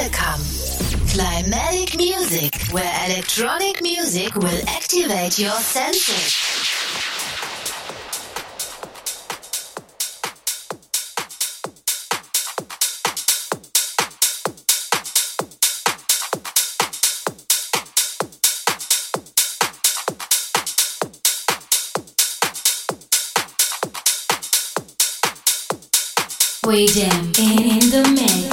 Welcome. Climatic music, where electronic music will activate your senses. We jam in, the mix.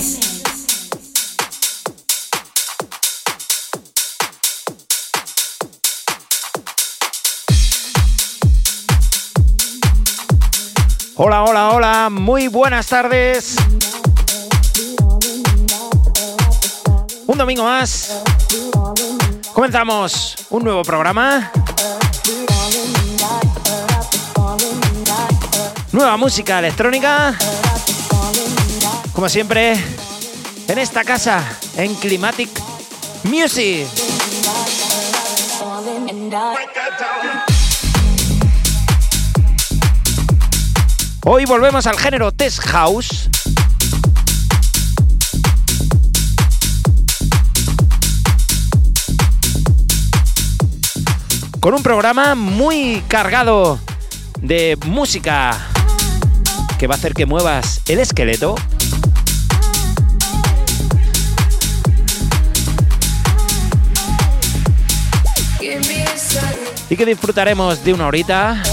Hola, hola, hola, muy buenas tardes. Un domingo más. Comenzamos un nuevo programa. Nueva música electrónica. Como siempre, en esta casa, en Climatic Music. Hoy volvemos al género Test House. Con un programa muy cargado de música que va a hacer que muevas el esqueleto. Y que disfrutaremos de una horita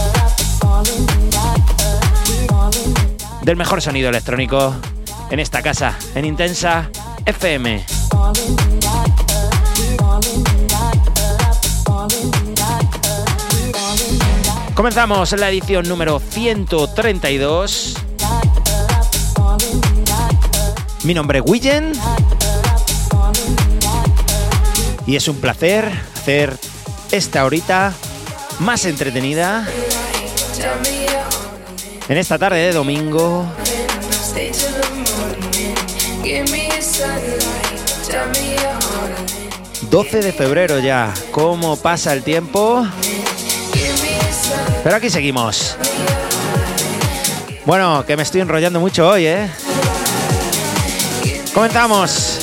del mejor sonido electrónico en esta casa, en Intensa FM. Comenzamos en la edición número 132. Mi nombre es Willen. Y es un placer hacer esta horita más entretenida en esta tarde de domingo. 12 de febrero ya. ¿Cómo pasa el tiempo? Pero aquí seguimos. Bueno, que me estoy enrollando mucho hoy, ¿eh? Comenzamos.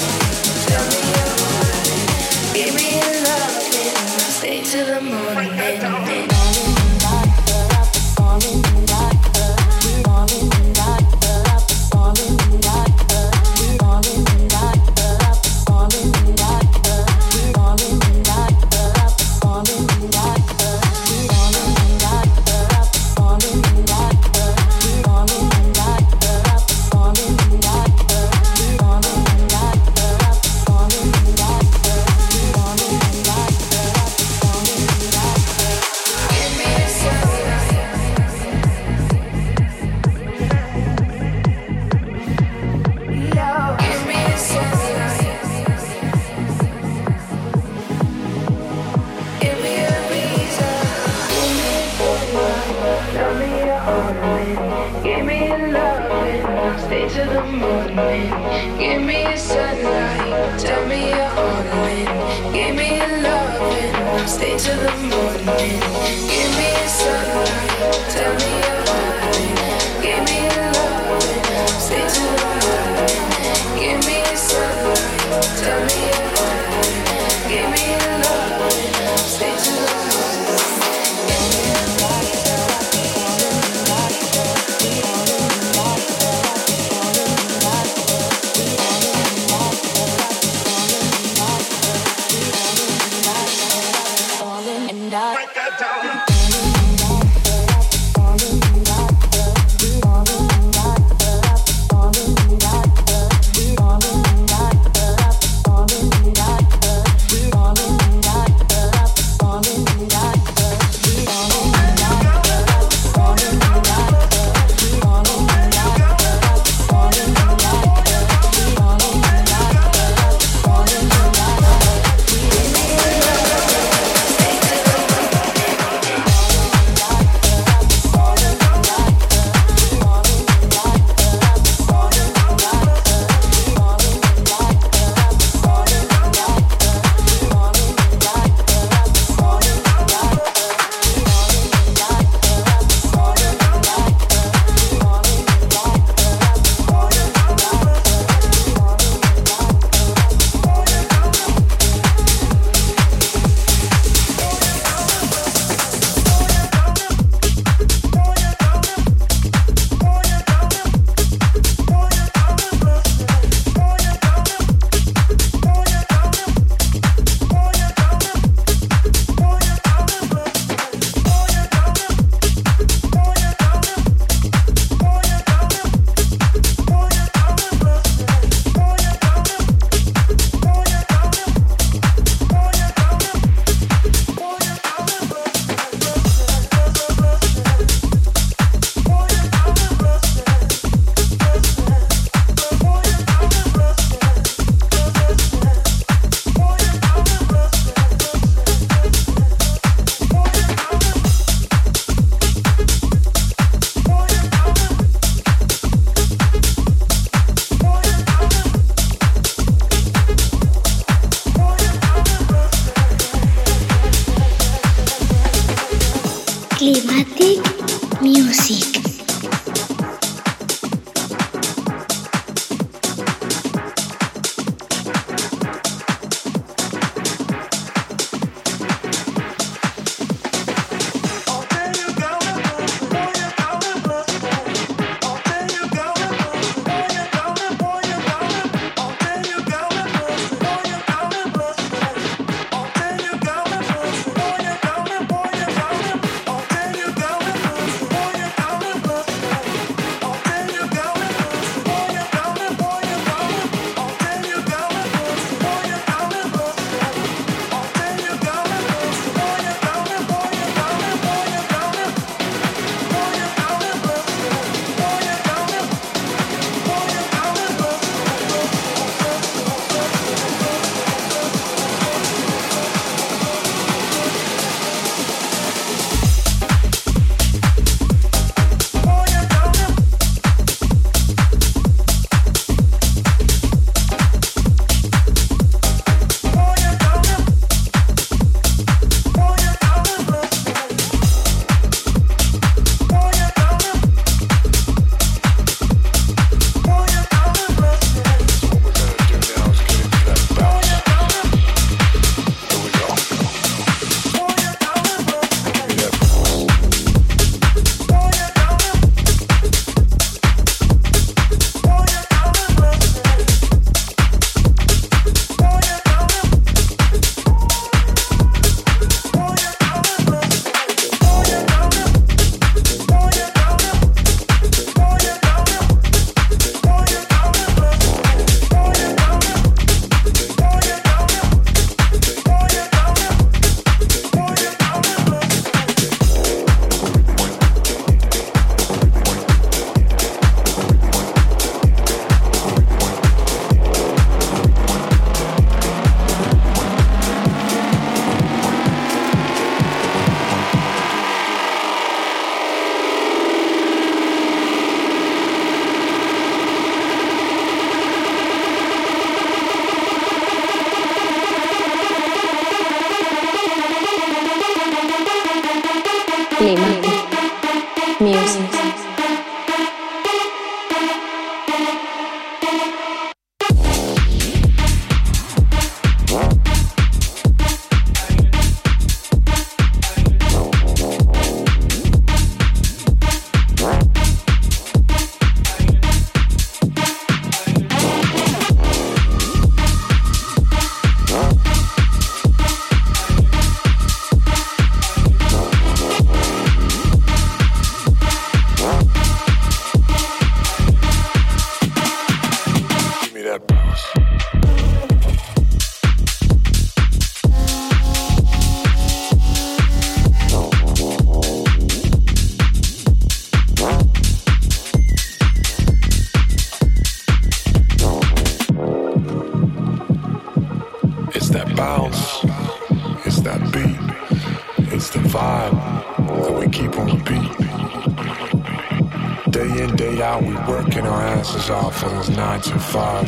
glasses off and we're nine to five.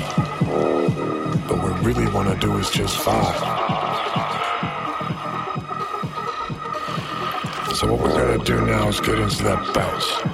But what we really wanna do is just five. So what we're gonna do now is get into that bounce.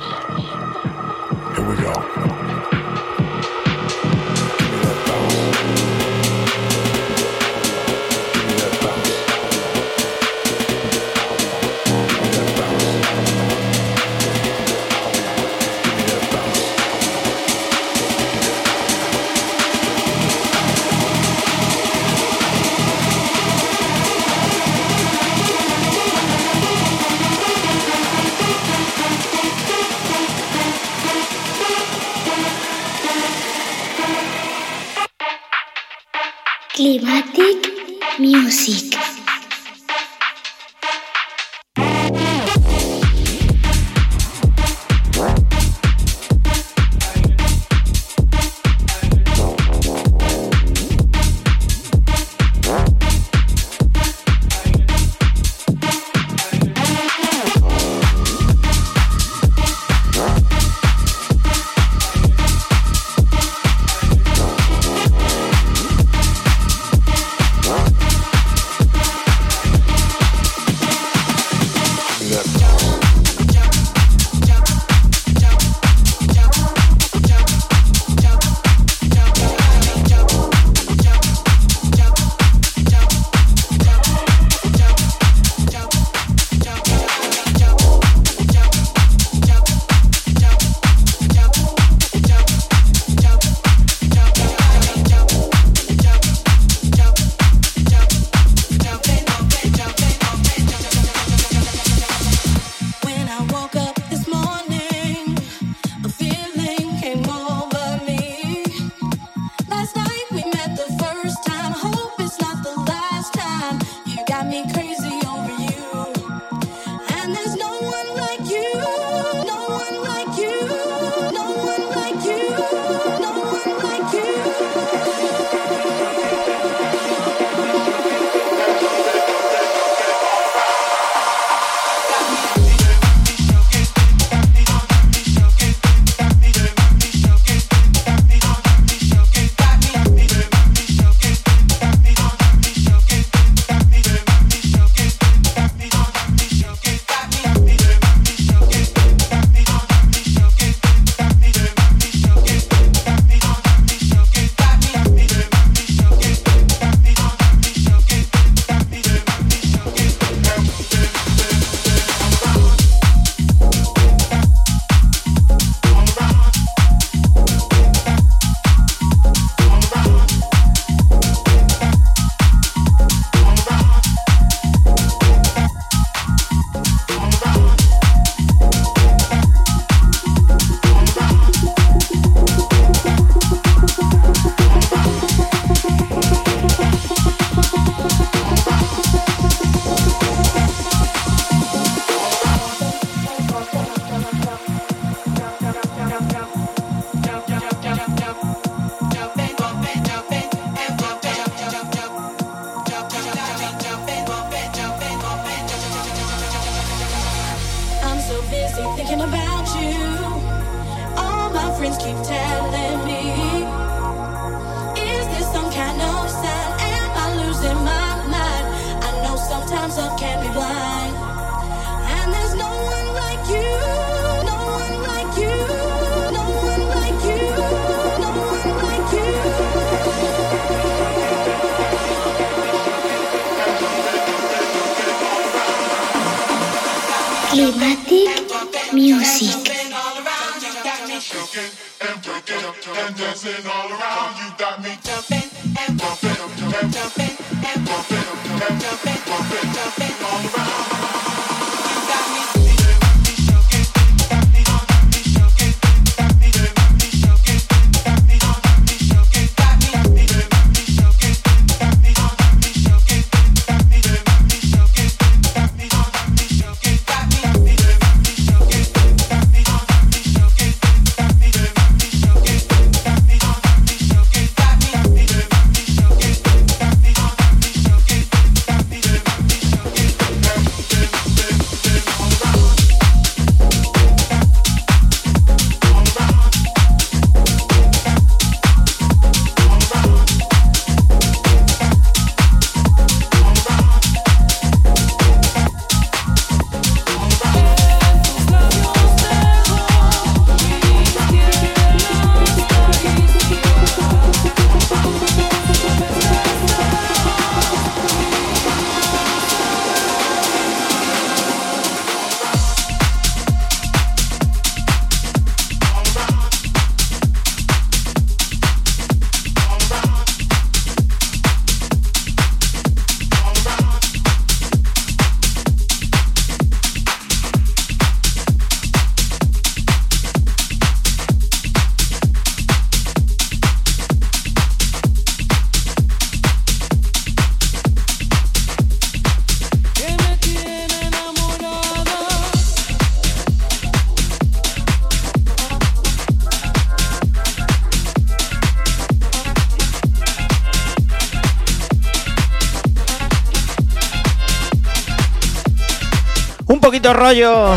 Rollo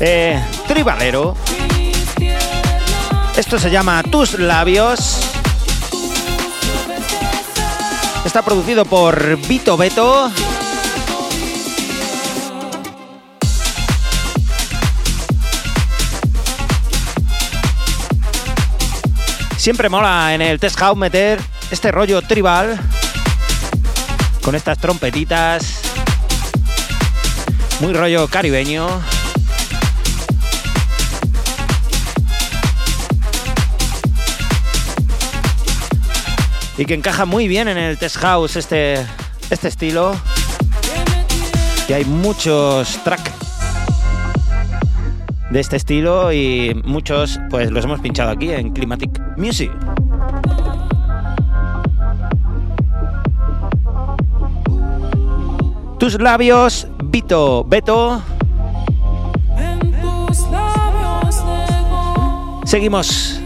eh, tribalero. Esto se llama Tus labios. Está producido por Vito Beto. Siempre mola en el test house meter este rollo tribal con estas trompetitas muy rollo caribeño. Y que encaja muy bien en el test house este, este estilo. Y hay muchos tracks de este estilo y muchos pues los hemos pinchado aquí en Climatic Music. Tus labios, Vito, Beto. Seguimos.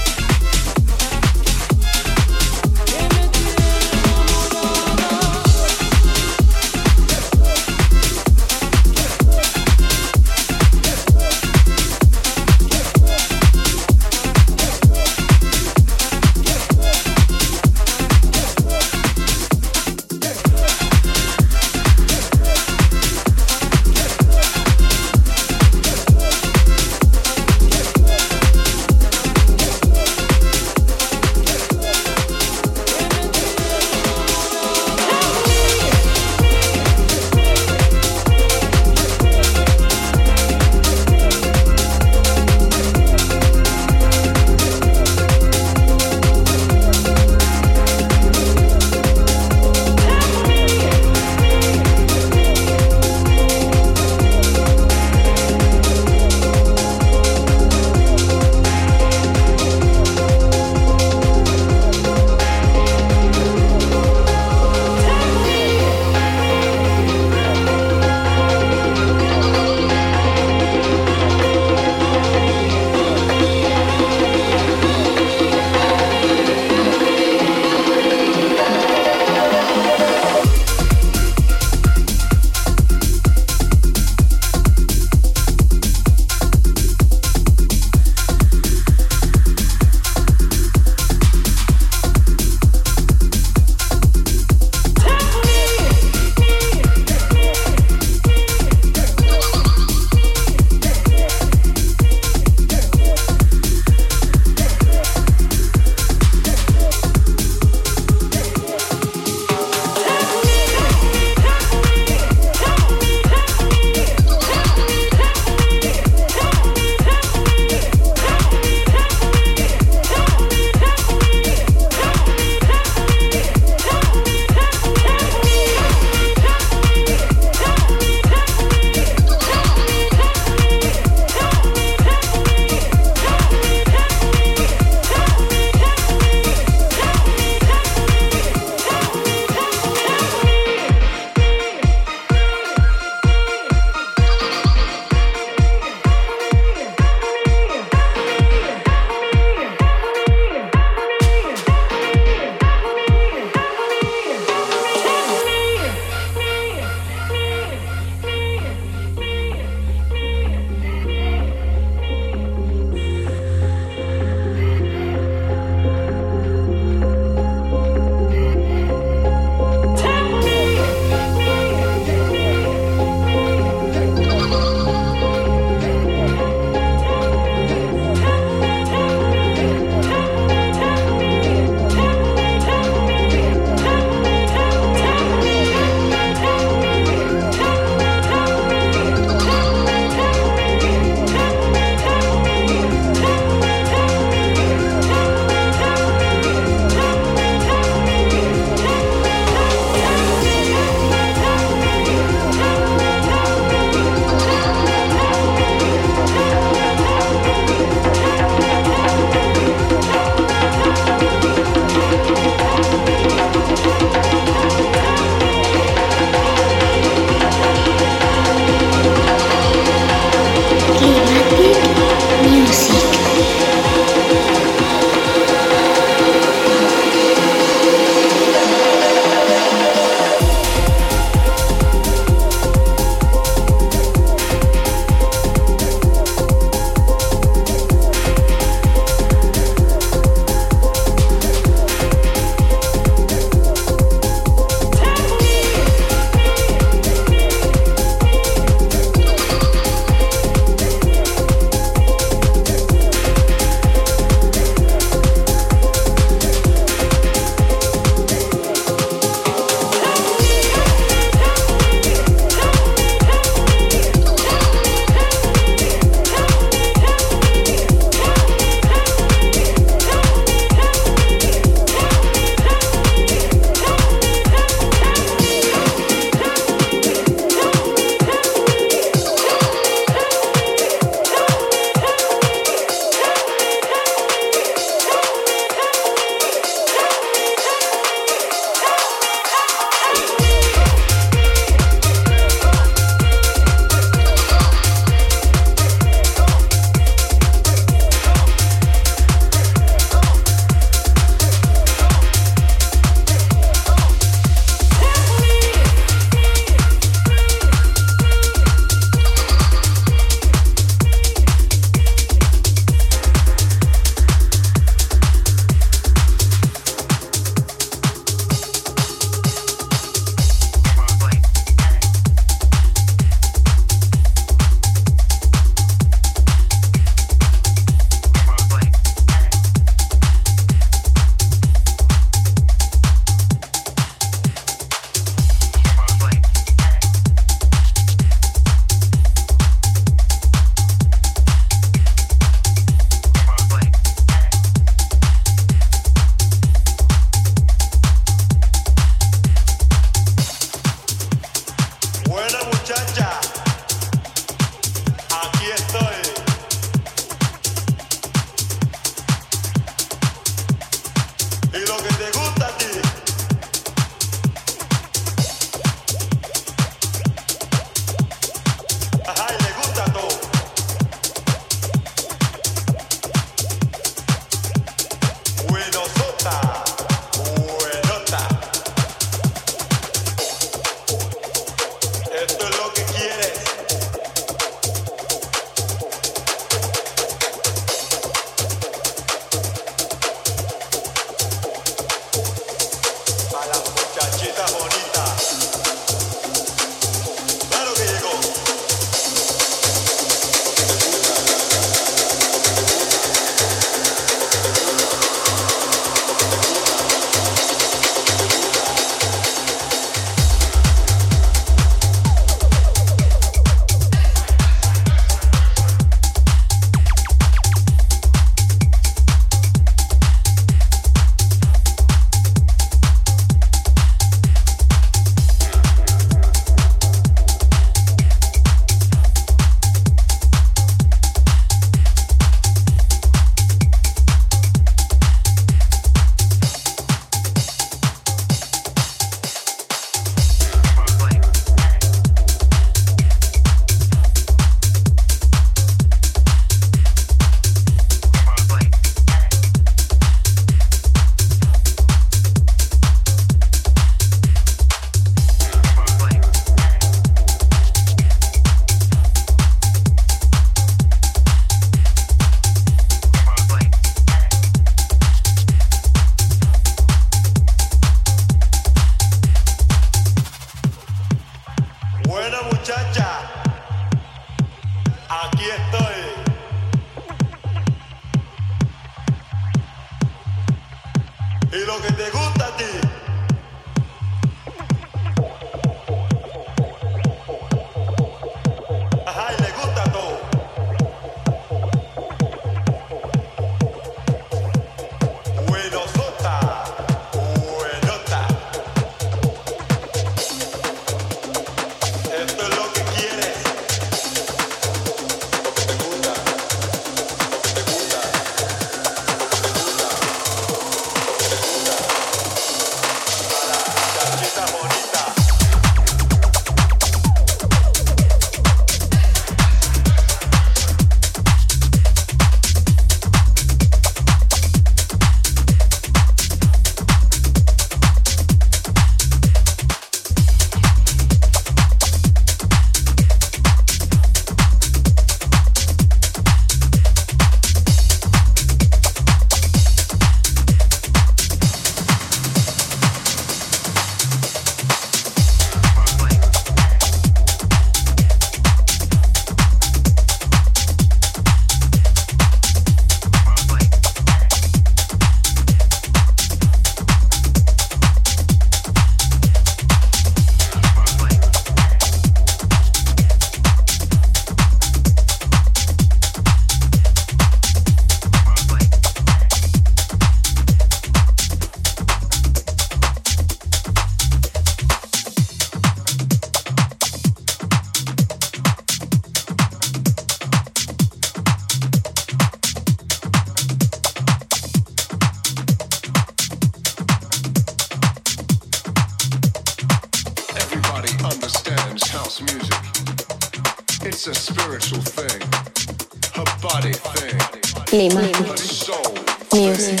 Music.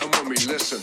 And when listen,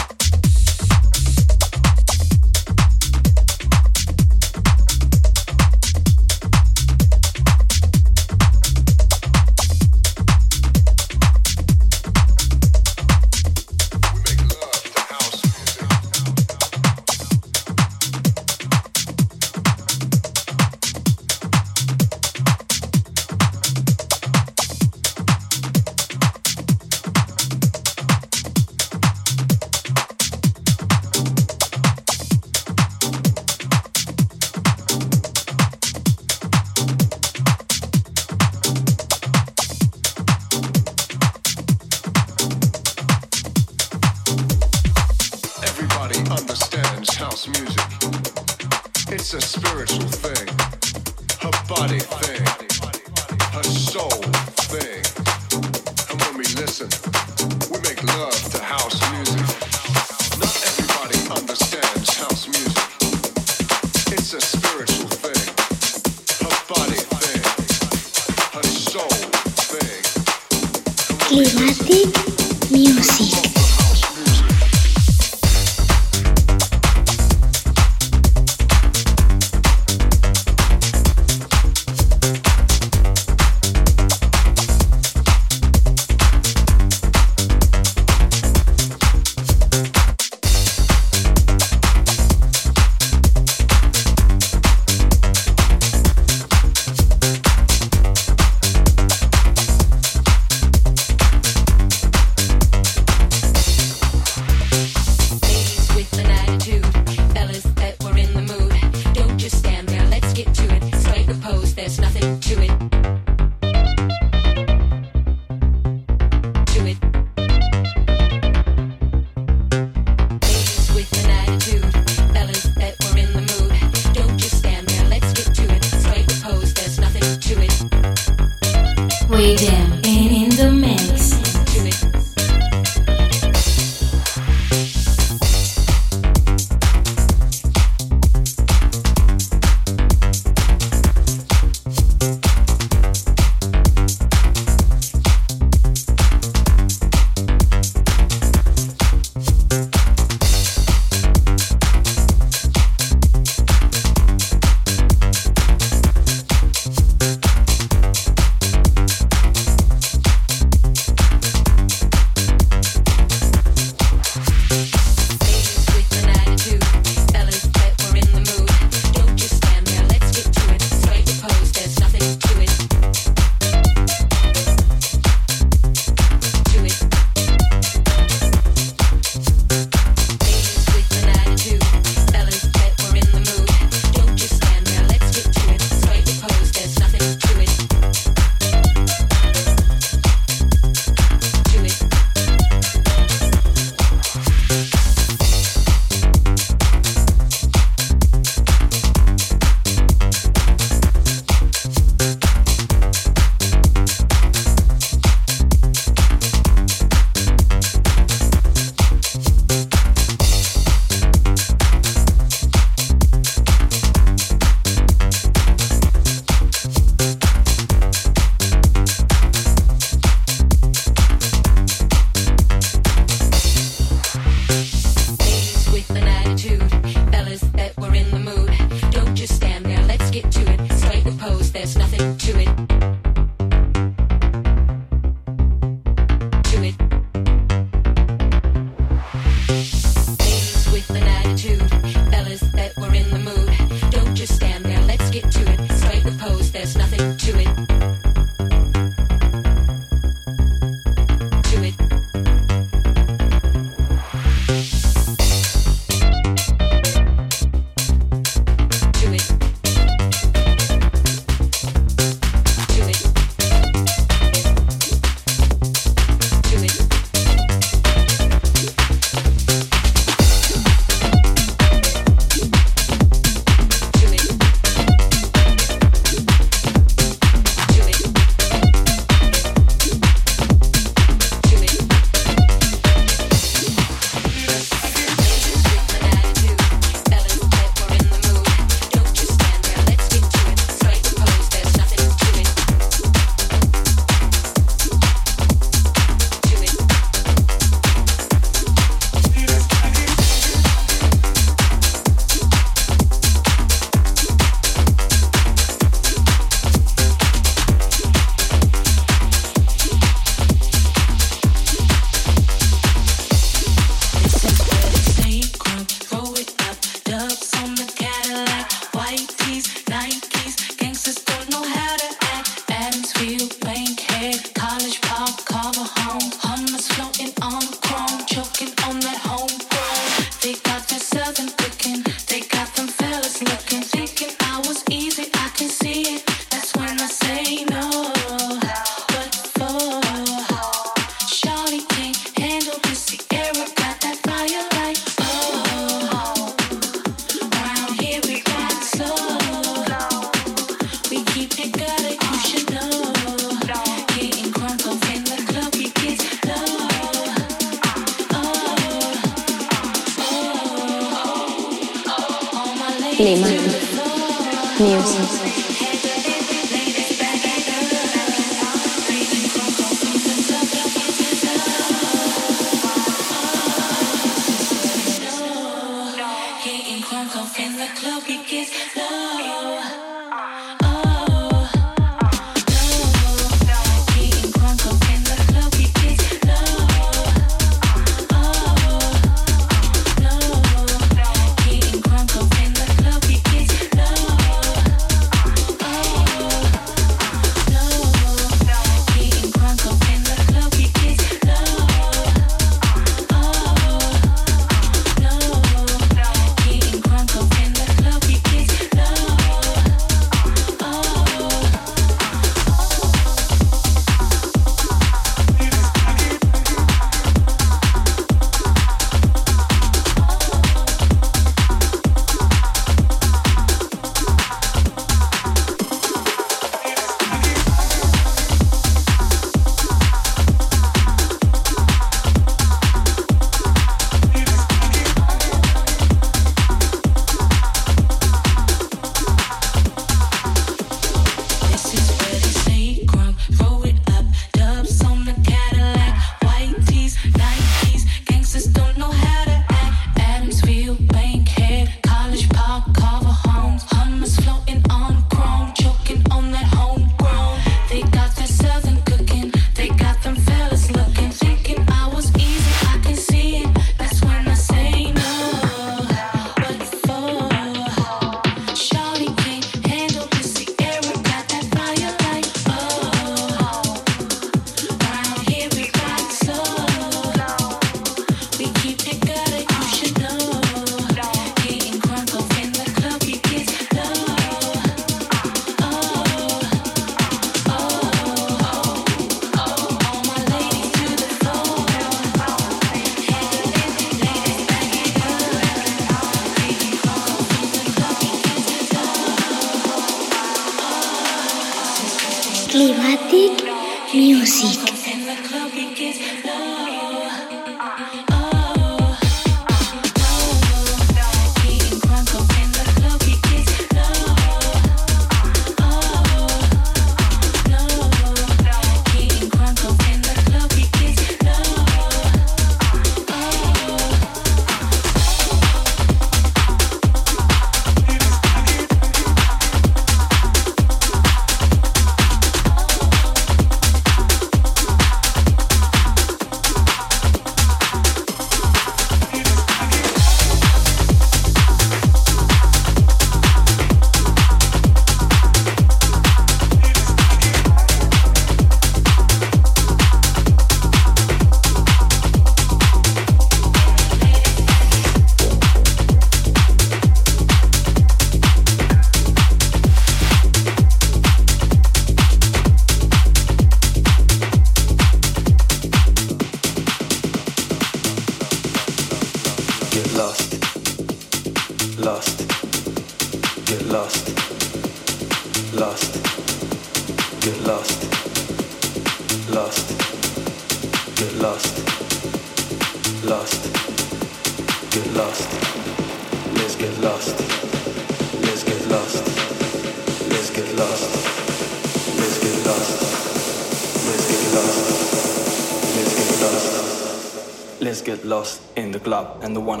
and the wanna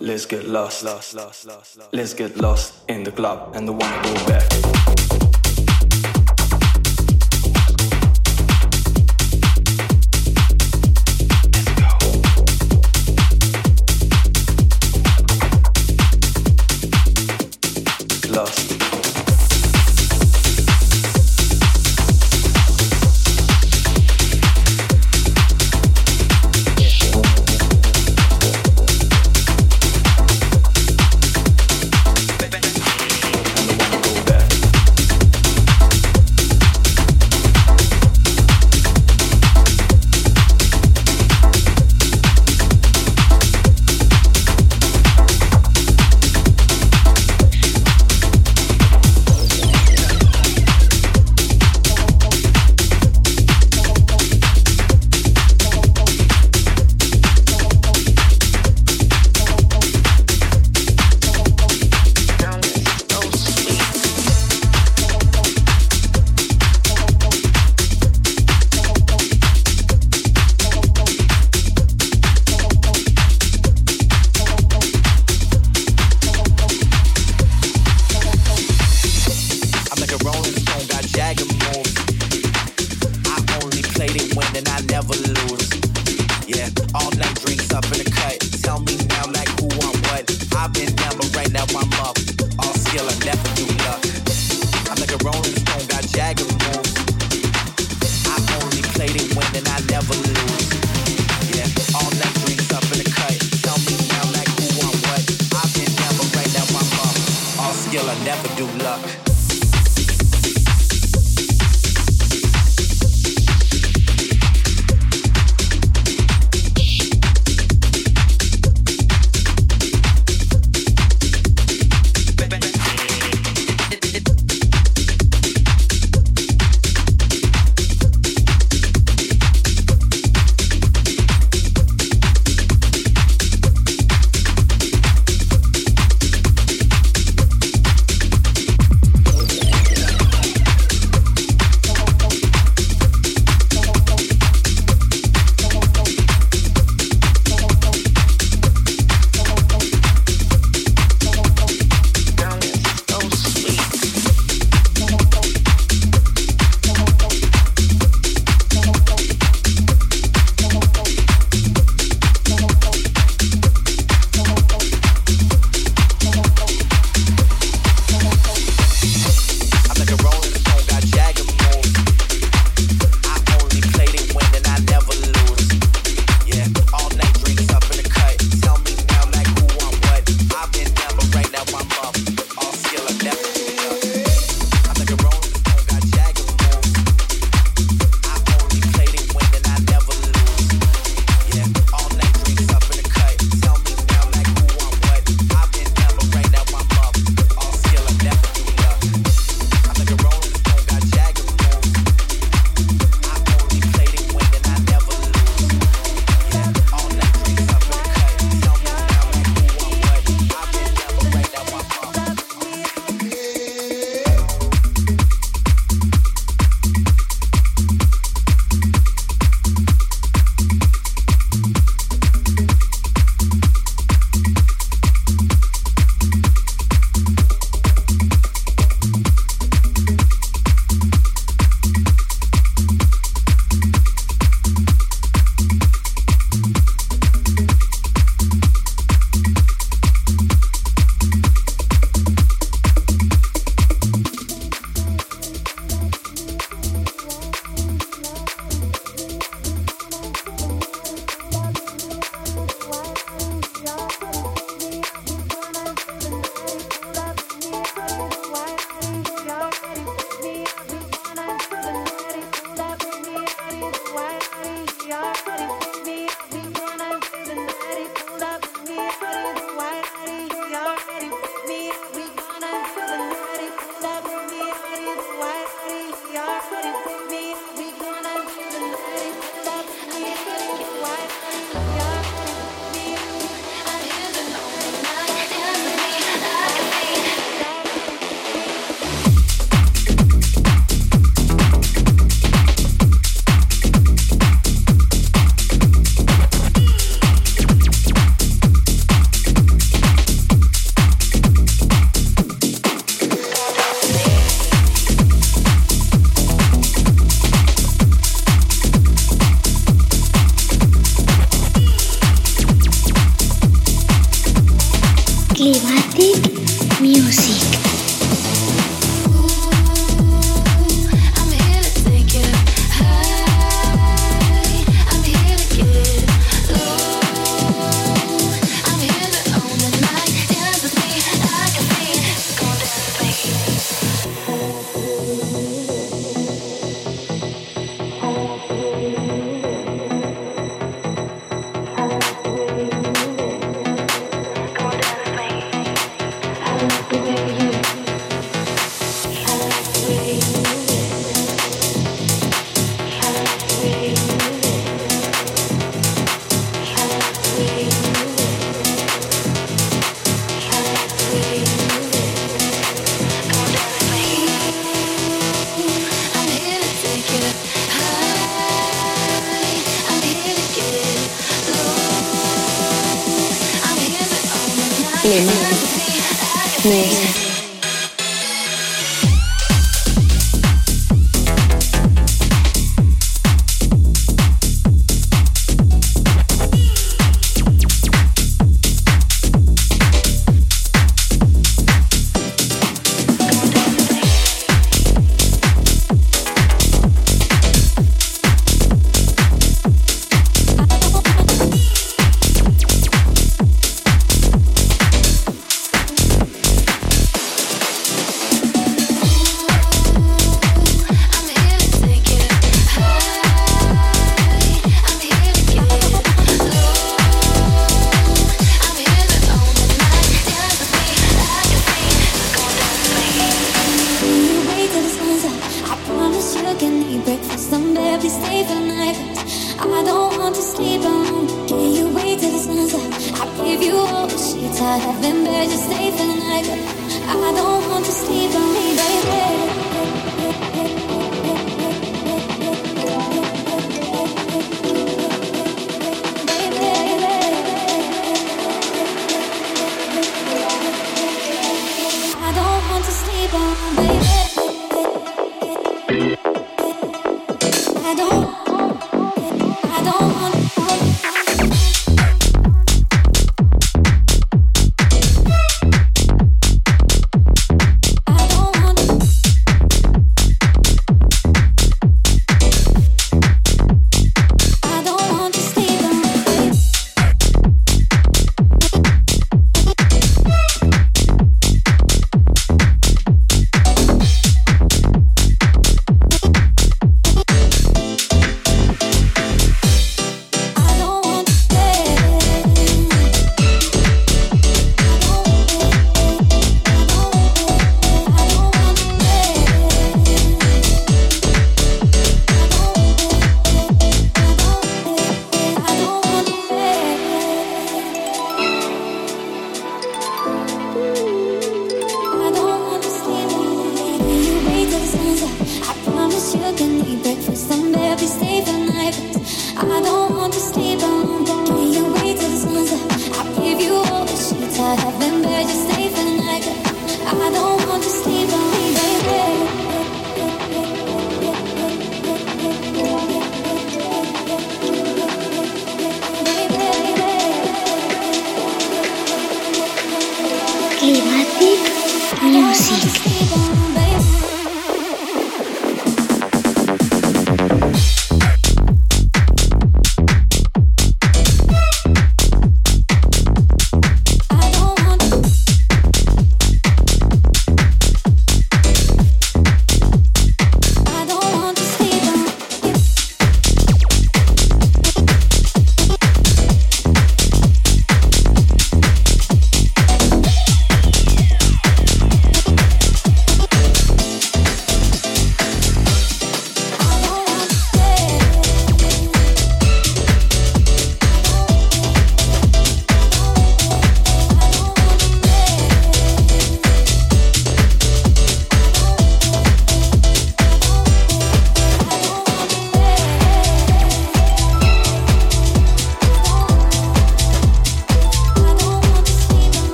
Let's get lost. Let's get lost in the club and the wanna go back. Mix.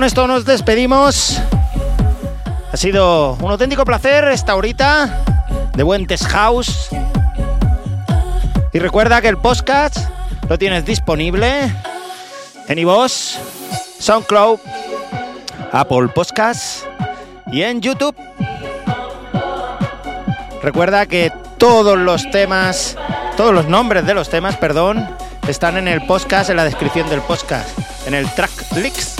con esto nos despedimos. Ha sido un auténtico placer esta horita de Buentes House. Y recuerda que el podcast lo tienes disponible en iVoox, SoundCloud, Apple Podcasts y en YouTube. Recuerda que todos los temas, todos los nombres de los temas, perdón, están en el podcast, en la descripción del podcast, en el track leaks.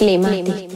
礼貌地。